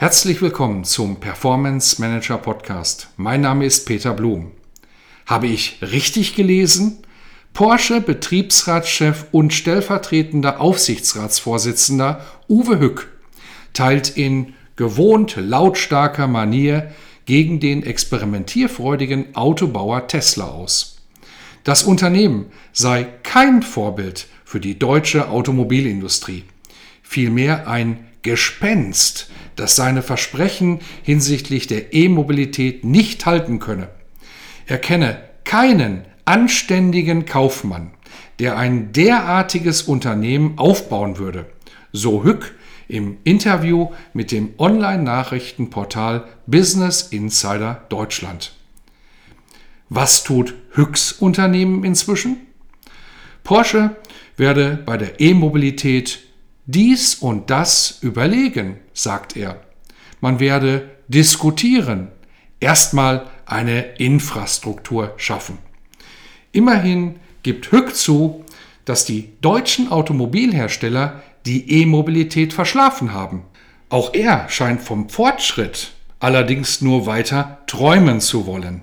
Herzlich willkommen zum Performance Manager Podcast. Mein Name ist Peter Blum. Habe ich richtig gelesen? Porsche Betriebsratschef und stellvertretender Aufsichtsratsvorsitzender Uwe Hück teilt in gewohnt lautstarker Manier gegen den experimentierfreudigen Autobauer Tesla aus. Das Unternehmen sei kein Vorbild für die deutsche Automobilindustrie, vielmehr ein Gespenst, das seine Versprechen hinsichtlich der E-Mobilität nicht halten könne. Er kenne keinen anständigen Kaufmann, der ein derartiges Unternehmen aufbauen würde, so Hück im Interview mit dem Online-Nachrichtenportal Business Insider Deutschland. Was tut Hücks Unternehmen inzwischen? Porsche werde bei der E-Mobilität dies und das überlegen, sagt er. Man werde diskutieren, erstmal eine Infrastruktur schaffen. Immerhin gibt Hück zu, dass die deutschen Automobilhersteller die E-Mobilität verschlafen haben. Auch er scheint vom Fortschritt allerdings nur weiter träumen zu wollen.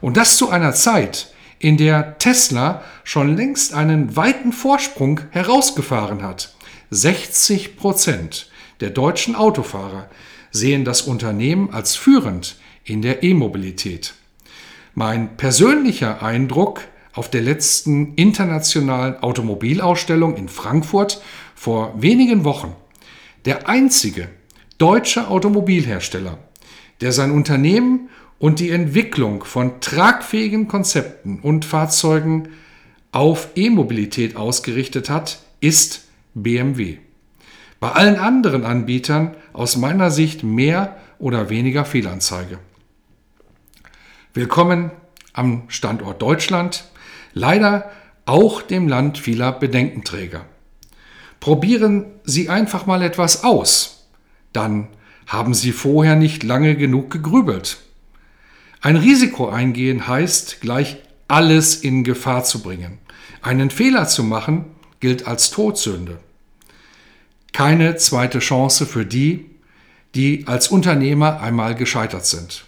Und das zu einer Zeit, in der Tesla schon längst einen weiten Vorsprung herausgefahren hat. 60 Prozent der deutschen Autofahrer sehen das Unternehmen als führend in der E-Mobilität. Mein persönlicher Eindruck auf der letzten internationalen Automobilausstellung in Frankfurt vor wenigen Wochen. Der einzige deutsche Automobilhersteller, der sein Unternehmen und die Entwicklung von tragfähigen Konzepten und Fahrzeugen auf E-Mobilität ausgerichtet hat, ist BMW. Bei allen anderen Anbietern aus meiner Sicht mehr oder weniger Fehlanzeige. Willkommen am Standort Deutschland, leider auch dem Land vieler Bedenkenträger. Probieren Sie einfach mal etwas aus, dann haben Sie vorher nicht lange genug gegrübelt. Ein Risiko eingehen heißt gleich alles in Gefahr zu bringen. Einen Fehler zu machen gilt als Todsünde. Keine zweite Chance für die, die als Unternehmer einmal gescheitert sind.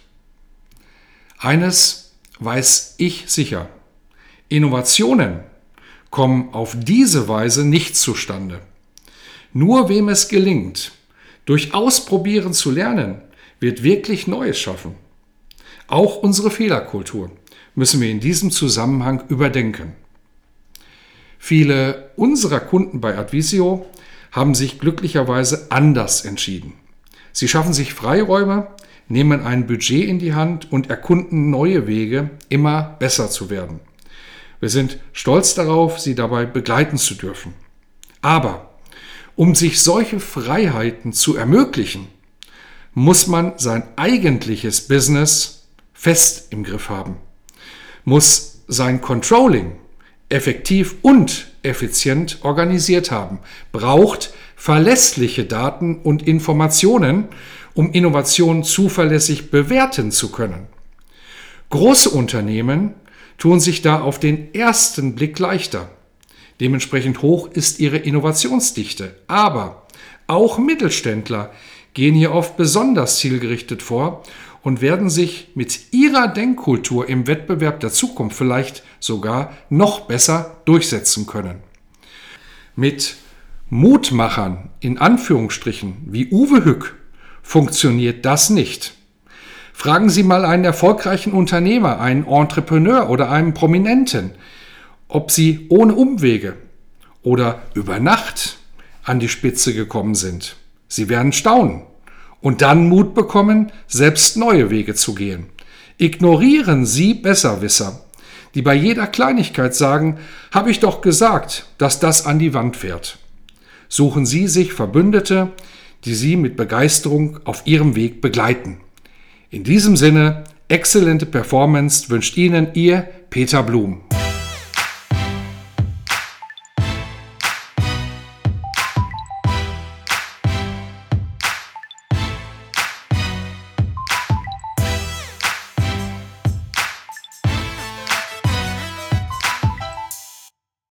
Eines weiß ich sicher. Innovationen kommen auf diese Weise nicht zustande. Nur wem es gelingt, durch Ausprobieren zu lernen, wird wirklich Neues schaffen. Auch unsere Fehlerkultur müssen wir in diesem Zusammenhang überdenken. Viele unserer Kunden bei Advisio haben sich glücklicherweise anders entschieden. Sie schaffen sich Freiräume, nehmen ein Budget in die Hand und erkunden neue Wege, immer besser zu werden. Wir sind stolz darauf, sie dabei begleiten zu dürfen. Aber um sich solche Freiheiten zu ermöglichen, muss man sein eigentliches Business fest im Griff haben, muss sein Controlling effektiv und effizient organisiert haben, braucht verlässliche Daten und Informationen, um Innovationen zuverlässig bewerten zu können. Große Unternehmen tun sich da auf den ersten Blick leichter. Dementsprechend hoch ist ihre Innovationsdichte. Aber auch Mittelständler gehen hier oft besonders zielgerichtet vor und werden sich mit ihrer Denkkultur im Wettbewerb der Zukunft vielleicht sogar noch besser durchsetzen können. Mit Mutmachern in Anführungsstrichen wie Uwe Hück funktioniert das nicht. Fragen Sie mal einen erfolgreichen Unternehmer, einen Entrepreneur oder einen Prominenten, ob sie ohne Umwege oder über Nacht an die Spitze gekommen sind. Sie werden staunen und dann Mut bekommen, selbst neue Wege zu gehen. Ignorieren Sie Besserwisser, die bei jeder Kleinigkeit sagen, habe ich doch gesagt, dass das an die Wand fährt. Suchen Sie sich Verbündete, die Sie mit Begeisterung auf Ihrem Weg begleiten. In diesem Sinne, exzellente Performance wünscht Ihnen Ihr Peter Blum.